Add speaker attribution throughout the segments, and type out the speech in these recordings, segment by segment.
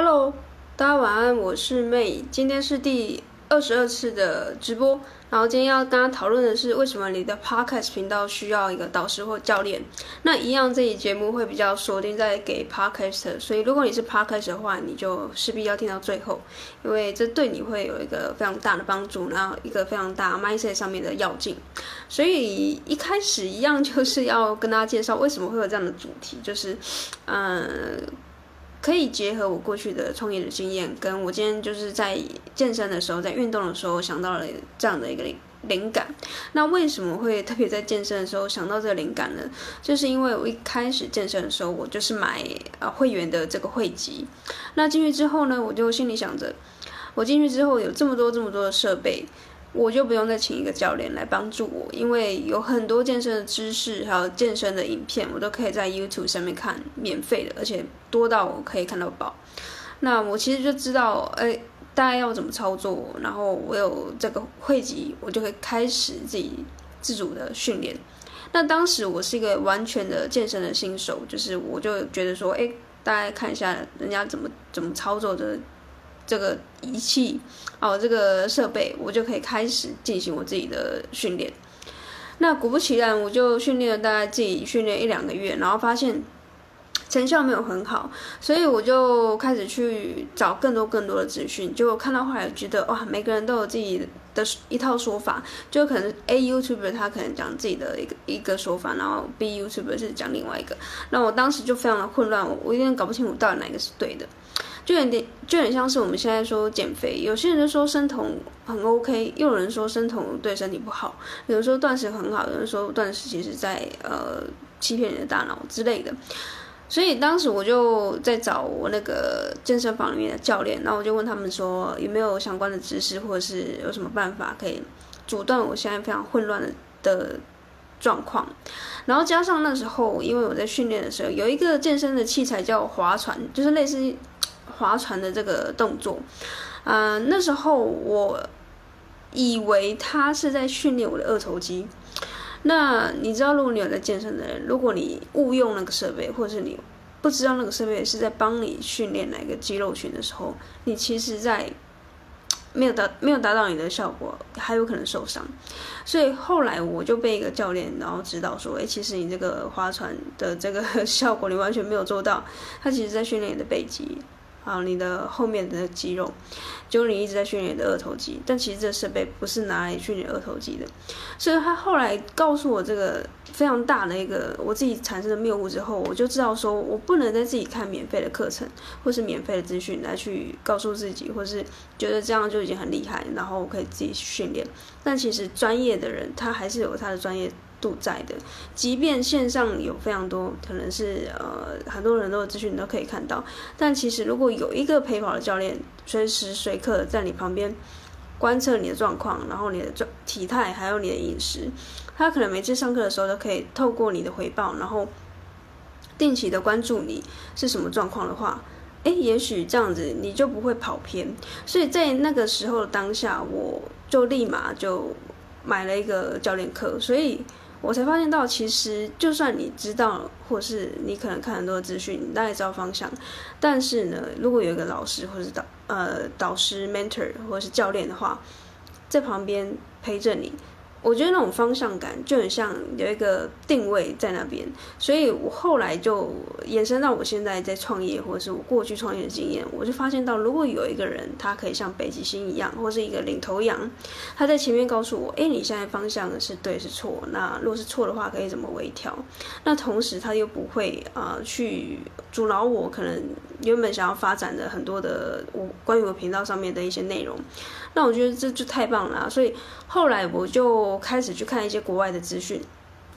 Speaker 1: Hello，大家晚安，我是 May，今天是第二十二次的直播。然后今天要跟大家讨论的是，为什么你的 Podcast 频道需要一个导师或教练？那一样，这一节目会比较锁定在给 Podcast，所以如果你是 Podcast 的话，你就势必要听到最后，因为这对你会有一个非常大的帮助，然后一个非常大 mindset 上面的要进。所以一开始一样就是要跟大家介绍为什么会有这样的主题，就是，嗯。可以结合我过去的创业的经验，跟我今天就是在健身的时候，在运动的时候想到了这样的一个灵灵感。那为什么会特别在健身的时候想到这个灵感呢？就是因为我一开始健身的时候，我就是买呃会员的这个会籍。那进去之后呢，我就心里想着，我进去之后有这么多这么多的设备。我就不用再请一个教练来帮助我，因为有很多健身的知识，还有健身的影片，我都可以在 YouTube 上面看，免费的，而且多到我可以看到饱。那我其实就知道，哎，大概要怎么操作，然后我有这个汇集，我就可以开始自己自主的训练。那当时我是一个完全的健身的新手，就是我就觉得说，哎，大家看一下人家怎么怎么操作的。这个仪器哦，这个设备，我就可以开始进行我自己的训练。那果不其然，我就训练了大概自己训练一两个月，然后发现成效没有很好，所以我就开始去找更多更多的资讯。结果看到后来觉得哇，每个人都有自己的一套说法，就可能 A YouTuber 他可能讲自己的一个一个说法，然后 B YouTuber 是讲另外一个。那我当时就非常的混乱，我有点搞不清楚到底哪个是对的。就有点就很像是我们现在说减肥，有些人说生酮很 OK，又有人说生酮对身体不好，有人说断食很好，有人说断食其实在呃欺骗你的大脑之类的。所以当时我就在找我那个健身房里面的教练，然后我就问他们说有没有相关的知识，或者是有什么办法可以阻断我现在非常混乱的的状况。然后加上那时候，因为我在训练的时候有一个健身的器材叫划船，就是类似。划船的这个动作，嗯、那时候我以为他是在训练我的二头肌。那你知道，如果你有在健身的人，如果你误用那个设备，或者是你不知道那个设备是在帮你训练哪个肌肉群的时候，你其实在没有达没有达到你的效果，还有可能受伤。所以后来我就被一个教练然后指导说，哎，其实你这个划船的这个 效果你完全没有做到，他其实在训练你的背肌。啊，你的后面的肌肉，就你一直在训练你的二头肌，但其实这设备不是拿来训练二头肌的，所以他后来告诉我这个非常大的一个我自己产生的谬误之后，我就知道说我不能再自己看免费的课程或是免费的资讯来去告诉自己，或是觉得这样就已经很厉害，然后我可以自己训练，但其实专业的人他还是有他的专业度在的，即便线上有非常多，可能是呃很多人都有资讯你都可以看到，但其实如果有一个陪跑的教练，随时随刻在你旁边观测你的状况，然后你的状体态还有你的饮食，他可能每次上课的时候都可以透过你的回报，然后定期的关注你是什么状况的话，诶，也许这样子你就不会跑偏。所以在那个时候当下，我就立马就买了一个教练课，所以。我才发现到，其实就算你知道，或是你可能看很多资讯，你大概知道方向，但是呢，如果有一个老师或是导呃导师 mentor 或是教练的话，在旁边陪着你。我觉得那种方向感就很像有一个定位在那边，所以我后来就延伸到我现在在创业，或者是我过去创业的经验，我就发现到，如果有一个人他可以像北极星一样，或是一个领头羊，他在前面告诉我，哎，你现在方向是对是错？那如果是错的话，可以怎么微调？那同时他又不会啊、去阻挠我可能原本想要发展的很多的我关于我频道上面的一些内容。那我觉得这就太棒了，所以后来我就开始去看一些国外的资讯，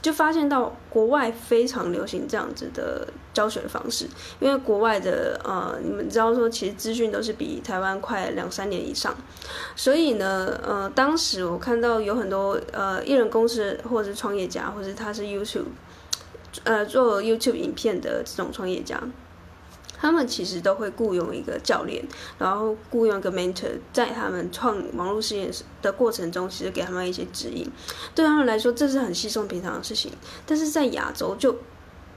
Speaker 1: 就发现到国外非常流行这样子的教学的方式，因为国外的呃，你们知道说其实资讯都是比台湾快两三年以上，所以呢，呃，当时我看到有很多呃艺人公司或者是创业家，或者他是 YouTube，呃，做 YouTube 影片的这种创业家。他们其实都会雇佣一个教练，然后雇佣一个 mentor，在他们创网络事业的过程中，其实给他们一些指引。对他们来说，这是很稀松平常的事情。但是在亚洲就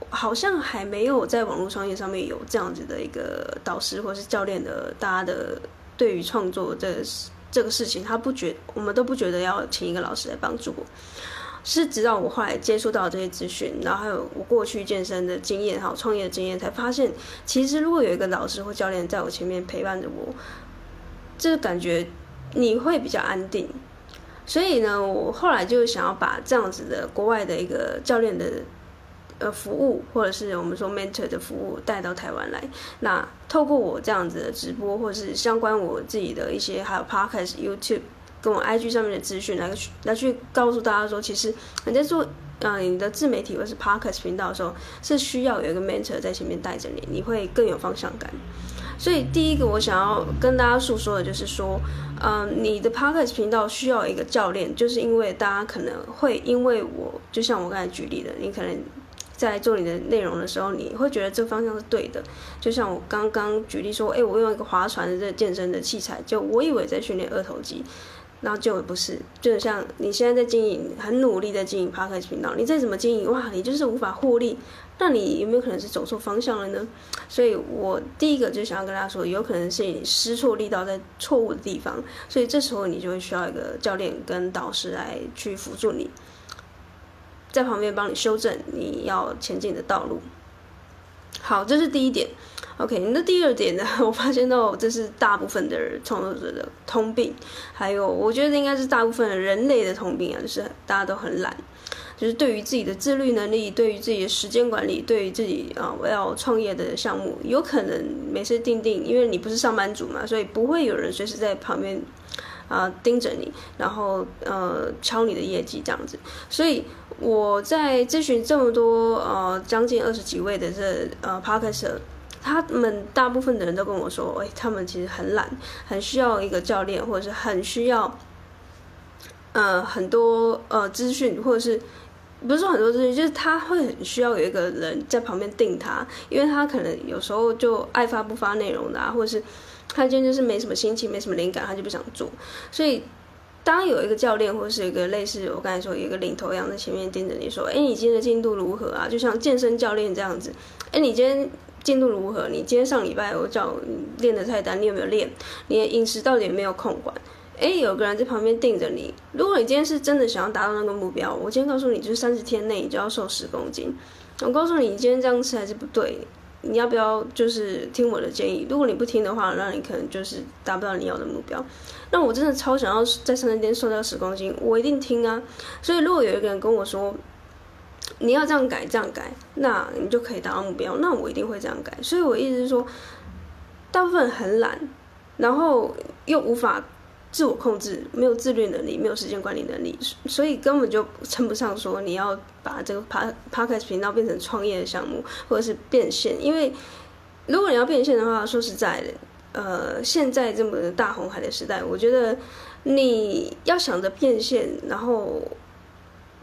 Speaker 1: 好像还没有在网络创业上面有这样子的一个导师或是教练的，大家的对于创作这这个事情，他不觉，我们都不觉得要请一个老师来帮助我。是直到我后来接触到这些资讯，然后还有我过去健身的经验，还有创业的经验，才发现，其实如果有一个老师或教练在我前面陪伴着我，这个感觉你会比较安定。所以呢，我后来就想要把这样子的国外的一个教练的呃服务，或者是我们说 mentor 的服务带到台湾来。那透过我这样子的直播，或者是相关我自己的一些还有 podcast、YouTube。跟我 IG 上面的资讯来去来去告诉大家说，其实你在做嗯、你的自媒体或是 Podcast 频道的时候，是需要有一个 mentor 在前面带着你，你会更有方向感。所以第一个我想要跟大家诉说的就是说，嗯、你的 Podcast 频道需要一个教练，就是因为大家可能会因为我，就像我刚才举例的，你可能在做你的内容的时候，你会觉得这方向是对的。就像我刚刚举例说，哎，我用一个划船的这健身的器材，就我以为在训练二头肌。然后就不是，就像你现在在经营，很努力的经营 Podcast 频道，你再怎么经营，哇，你就是无法获利，那你有没有可能是走错方向了呢？所以我第一个就想要跟大家说，有可能是你施错力道在错误的地方，所以这时候你就会需要一个教练跟导师来去辅助你，在旁边帮你修正你要前进的道路。好，这是第一点。OK，那第二点呢？我发现到这是大部分的创作者的通病，还有我觉得应该是大部分人类的通病啊，就是大家都很懒，就是对于自己的自律能力，对于自己的时间管理，对于自己啊我要创业的项目，有可能每次定定，因为你不是上班族嘛，所以不会有人随时在旁边啊盯着你，然后呃敲你的业绩这样子。所以我在咨询这么多呃将近二十几位的这呃 Podcast 他们大部分的人都跟我说，哎，他们其实很懒，很需要一个教练，或者是很需要，呃，很多呃资讯，或者是不是说很多资讯，就是他会很需要有一个人在旁边定他，因为他可能有时候就爱发不发内容的啊，或者是他今天就是没什么心情，没什么灵感，他就不想做。所以，当有一个教练，或者是一个类似我刚才说有一个领头羊在前面盯着你说，哎，你今天的进度如何啊？就像健身教练这样子，哎，你今天。进度如何？你今天上礼拜我叫练的菜单，你有没有练？你的饮食到底有没有控管？哎，有个人在旁边盯着你。如果你今天是真的想要达到那个目标，我今天告诉你，就是三十天内你就要瘦十公斤。我告诉你，你今天这样吃还是不对，你要不要就是听我的建议？如果你不听的话，那你可能就是达不到你要的目标。那我真的超想要在三十天瘦掉十公斤，我一定听啊。所以如果有一个人跟我说，你要这样改，这样改，那你就可以达到目标。那我一定会这样改。所以我意思是说，大部分很懒，然后又无法自我控制，没有自律能力，没有时间管理能力，所以根本就称不上说你要把这个 Podcast 频道变成创业的项目，或者是变现。因为如果你要变现的话，说实在的，呃，现在这么大红海的时代，我觉得你要想着变现，然后。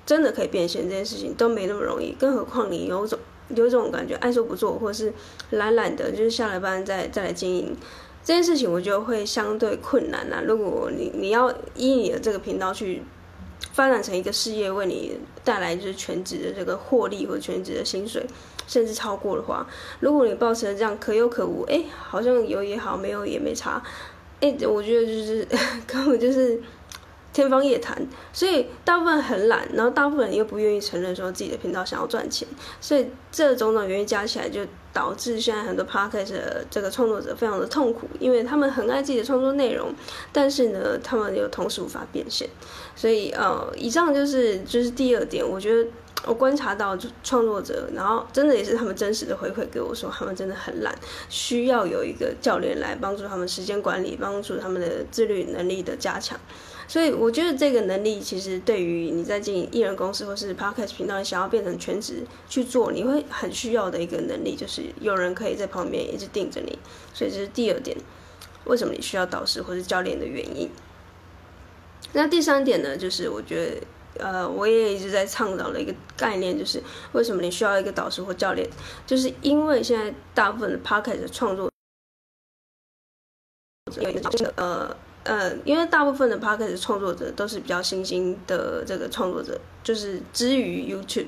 Speaker 1: 真的可以变现这件事情都没那么容易，更何况你有种有一种感觉爱说不做，或者是懒懒的，就是下了班再再来经营这件事情，我觉得会相对困难呐、啊。如果你你要以你的这个频道去发展成一个事业，为你带来就是全职的这个获利或全职的薪水，甚至超过的话，如果你抱持这样可有可无，哎，好像有也好，没有也没差，哎，我觉得就是 根本就是。天方夜谭，所以大部分很懒，然后大部分人又不愿意承认说自己的频道想要赚钱，所以这种种原因加起来，就导致现在很多 podcast 这个创作者非常的痛苦，因为他们很爱自己的创作内容，但是呢，他们又同时无法变现，所以呃，以上就是就是第二点，我觉得我观察到创作者，然后真的也是他们真实的回馈给我说，他们真的很懒，需要有一个教练来帮助他们时间管理，帮助他们的自律能力的加强。所以我觉得这个能力其实对于你在经营艺人公司或是 Podcast 频道，想要变成全职去做，你会很需要的一个能力，就是有人可以在旁边一直盯着你。所以这是第二点，为什么你需要导师或是教练的原因。那第三点呢，就是我觉得，呃，我也一直在倡导的一个概念，就是为什么你需要一个导师或教练，就是因为现在大部分的 p o c k e t 创作有一个呃。呃，因为大部分的 podcast 创作者都是比较新兴的这个创作者，就是之于 YouTube，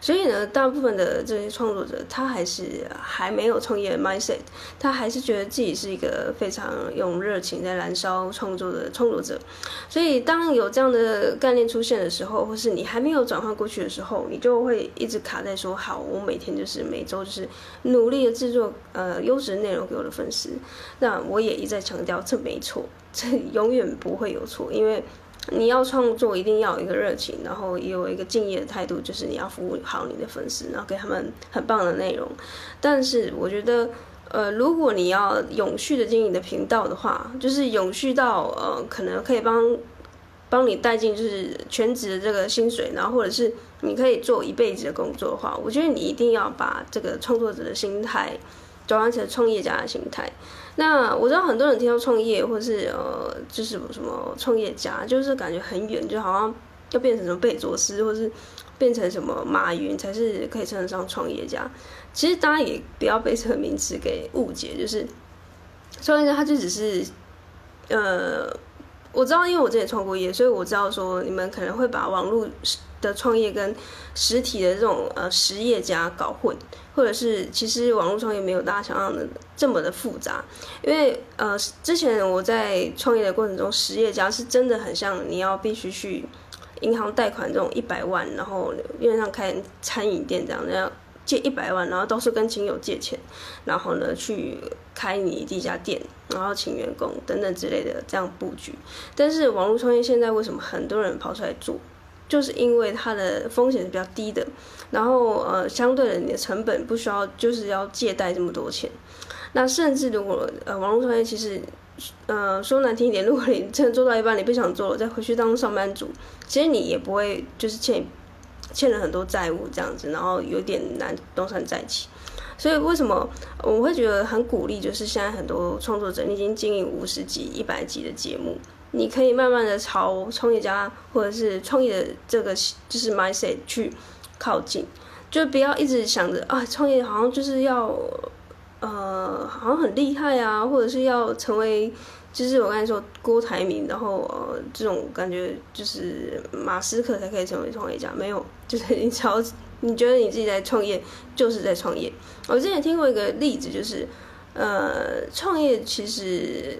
Speaker 1: 所以呢，大部分的这些创作者，他还是还没有创业 mindset，他还是觉得自己是一个非常用热情在燃烧创作的创作者。所以，当有这样的概念出现的时候，或是你还没有转换过去的时候，你就会一直卡在说：好，我每天就是每周就是努力的制作呃优质内容给我的粉丝。那我也一再强调，这没错，这 永远不会有错，因为。你要创作一定要有一个热情，然后也有一个敬业的态度，就是你要服务好你的粉丝，然后给他们很棒的内容。但是我觉得，呃，如果你要永续的经营的频道的话，就是永续到呃，可能可以帮帮你带进就是全职的这个薪水，然后或者是你可以做一辈子的工作的话，我觉得你一定要把这个创作者的心态转换成创业家的心态。那我知道很多人听到创业，或是呃，就是什么创业家，就是感觉很远，就好像要变成什么贝佐斯，或是变成什么马云才是可以称得上创业家。其实大家也不要被这个名词给误解，就是创业家他就只是呃，我知道，因为我之前创过业，所以我知道说你们可能会把网络的创业跟实体的这种呃实业家搞混，或者是其实网络创业没有大家想象的这么的复杂，因为呃之前我在创业的过程中，实业家是真的很像你要必须去银行贷款这种一百万，然后因为像开餐饮店这样，那样借一百万，然后都是跟亲友借钱，然后呢去开你第一家店，然后请员工等等之类的这样布局。但是网络创业现在为什么很多人跑出来做？就是因为它的风险是比较低的，然后呃，相对的你的成本不需要就是要借贷这么多钱。那甚至如果呃网络创业其实呃说难听一点，如果你真的做到一半你不想做了，再回去当上班族，其实你也不会就是欠欠了很多债务这样子，然后有点难东山再起。所以为什么我会觉得很鼓励？就是现在很多创作者你已经经营五十集、一百集的节目。你可以慢慢的朝创业家或者是创业的这个就是 mindset 去靠近，就不要一直想着啊，创业好像就是要呃好像很厉害啊，或者是要成为就是我刚才说郭台铭，然后呃这种感觉就是马斯克才可以成为创业家，没有，就是你只要你觉得你自己在创业，就是在创业。我之前听过一个例子，就是呃创业其实。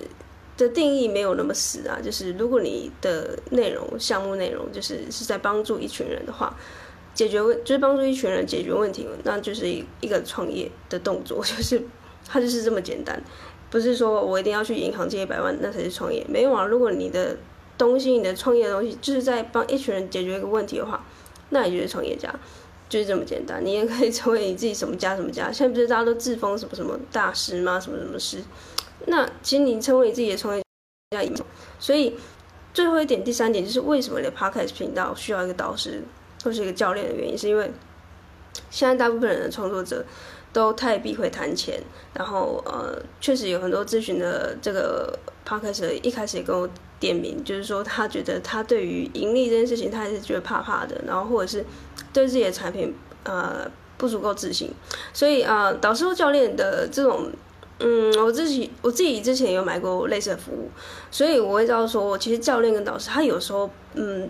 Speaker 1: 的定义没有那么死啊，就是如果你的内容项目内容就是是在帮助一群人的话，解决问就是帮助一群人解决问题，那就是一一个创业的动作，就是它就是这么简单，不是说我一定要去银行借一百万那才是创业，没有啊。如果你的东西，你的创业的东西就是在帮一群人解决一个问题的话，那你就是创业家，就是这么简单。你也可以成为你自己什么家什么家，现在不是大家都自封什么什么大师吗？什么什么师？那其实你成为你自己的创业家，所以最后一点，第三点就是为什么你的 Podcast 频道需要一个导师或是一个教练的原因，是因为现在大部分人的创作者都太避讳谈钱，然后呃，确实有很多咨询的这个 Podcast 一开始也跟我点名，就是说他觉得他对于盈利这件事情，他还是觉得怕怕的，然后或者是对自己的产品呃不足够自信，所以啊、呃，导师或教练的这种。嗯，我自己我自己之前有买过类似的服务，所以我会知道说，其实教练跟导师他有时候，嗯，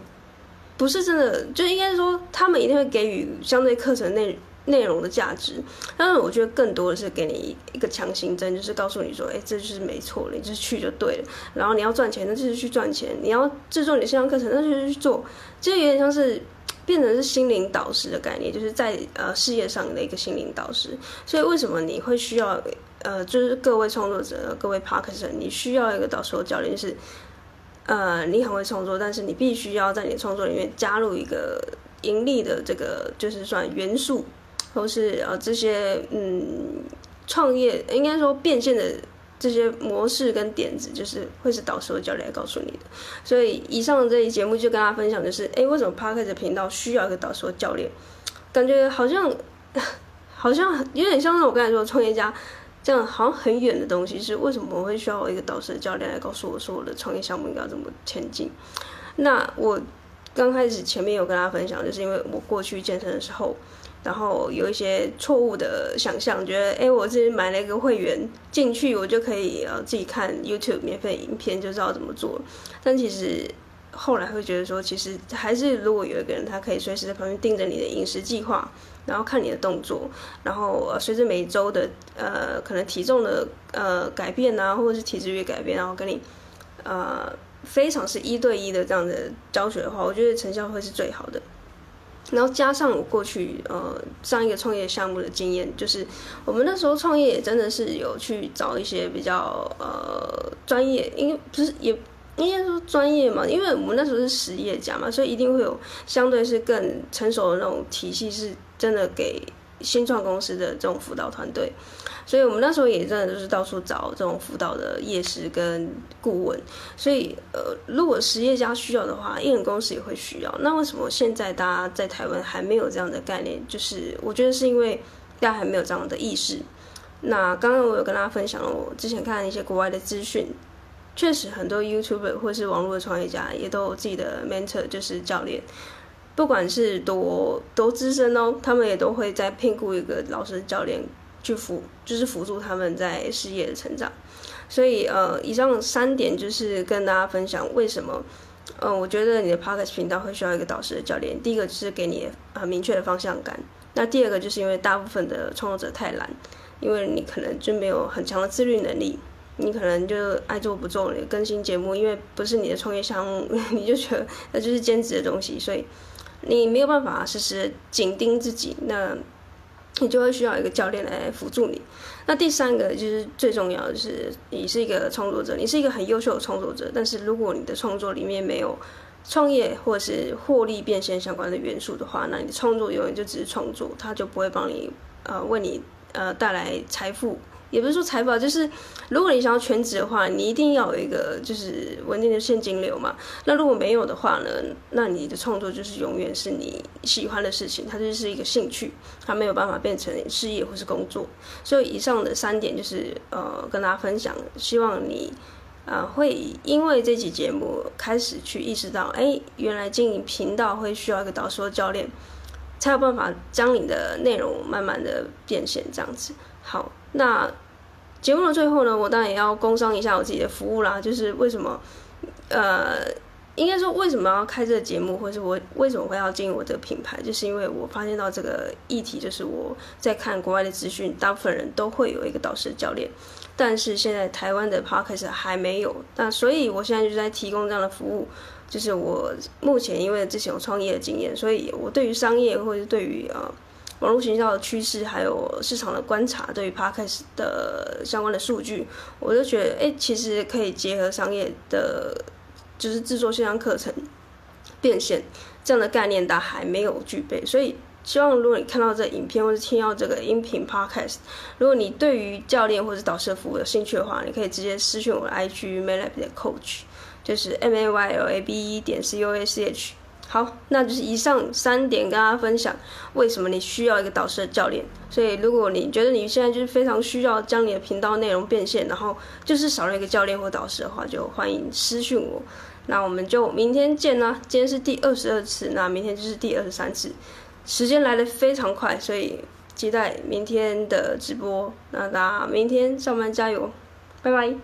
Speaker 1: 不是真的，就应该说他们一定会给予相对课程内内容的价值，但是我觉得更多的是给你一个强心针，就是告诉你说，哎，这就是没错了，你就是去就对了。然后你要赚钱，那就是去赚钱；你要制作你的线上课程，那就是去做。就有点像是变成是心灵导师的概念，就是在呃事业上的一个心灵导师。所以为什么你会需要？呃，就是各位创作者，各位 Parker 你需要一个导师或教练，就是呃，你很会创作，但是你必须要在你的创作里面加入一个盈利的这个，就是算元素，或是呃这些嗯创业应该说变现的这些模式跟点子，就是会是导师或教练来告诉你的。所以以上这一节目就跟大家分享，就是哎，为什么 Parker 频道需要一个导师或教练？感觉好像 好像有点像是我刚才说的创业家。这样好像很远的东西，是为什么我会需要一个导师的教练来告诉我说我的创业项目应该怎么前进？那我刚开始前面有跟大家分享，就是因为我过去健身的时候，然后有一些错误的想象，觉得哎，我自己买了一个会员进去，我就可以呃自己看 YouTube 免费影片，就知道怎么做。但其实后来会觉得说，其实还是如果有一个人，他可以随时在旁边盯着你的饮食计划，然后看你的动作，然后随着每周的呃可能体重的呃改变啊，或者是体脂率改变，然后跟你呃非常是一对一的这样的教学的话，我觉得成效会是最好的。然后加上我过去呃上一个创业项目的经验，就是我们那时候创业也真的是有去找一些比较呃专业，因为不是也。应该说专业嘛，因为我们那时候是实业家嘛，所以一定会有相对是更成熟的那种体系，是真的给新创公司的这种辅导团队。所以我们那时候也真的就是到处找这种辅导的业师跟顾问。所以呃，如果实业家需要的话，艺人公司也会需要。那为什么现在大家在台湾还没有这样的概念？就是我觉得是因为大家还没有这样的意识。那刚刚我有跟大家分享了我之前看一些国外的资讯。确实，很多 YouTuber 或是网络的创业家也都有自己的 mentor，就是教练，不管是多多资深哦，他们也都会再聘雇一个老师教练去辅，就是辅助他们在事业的成长。所以，呃，以上三点就是跟大家分享为什么，呃，我觉得你的 Podcast 频道会需要一个导师的教练。第一个就是给你很明确的方向感，那第二个就是因为大部分的创作者太懒，因为你可能就没有很强的自律能力。你可能就爱做不做，你更新节目，因为不是你的创业项目，你就觉得那就是兼职的东西，所以你没有办法时时紧盯自己，那你就会需要一个教练来辅助你。那第三个就是最重要的，是你是一个创作者，你是一个很优秀的创作者，但是如果你的创作里面没有创业或者是获利变现相关的元素的话，那你的创作永远就只是创作，它就不会帮你呃为你呃带来财富。也不是说财宝，就是如果你想要全职的话，你一定要有一个就是稳定的现金流嘛。那如果没有的话呢，那你的创作就是永远是你喜欢的事情，它就是一个兴趣，它没有办法变成事业或是工作。所以以上的三点就是呃跟大家分享，希望你呃会因为这期节目开始去意识到，哎，原来经营频道会需要一个导师教练，才有办法将你的内容慢慢的变现这样子。好。那节目的最后呢，我当然也要工商一下我自己的服务啦。就是为什么，呃，应该说为什么要开这个节目，或是我为什么会要经营我这个品牌，就是因为我发现到这个议题，就是我在看国外的资讯，大部分人都会有一个导师教练，但是现在台湾的 Podcast 还没有。那所以我现在就在提供这样的服务，就是我目前因为之前有创业的经验，所以我对于商业或者是对于呃。网络行销的趋势，还有市场的观察，对于 Podcast 的相关的数据，我就觉得，哎，其实可以结合商业的，就是制作线上课程变现这样的概念，但还没有具备。所以，希望如果你看到这影片或者听到这个音频 Podcast，如果你对于教练或者导师服务有兴趣的话，你可以直接私讯我的 IG Maylab 的 Coach，就是 M A Y L A B E 点 C O A C H。好，那就是以上三点跟大家分享，为什么你需要一个导师的教练。所以，如果你觉得你现在就是非常需要将你的频道内容变现，然后就是少了一个教练或导师的话，就欢迎私讯我。那我们就明天见啦！今天是第二十二次，那明天就是第二十三次。时间来得非常快，所以期待明天的直播。那大家明天上班加油，拜拜。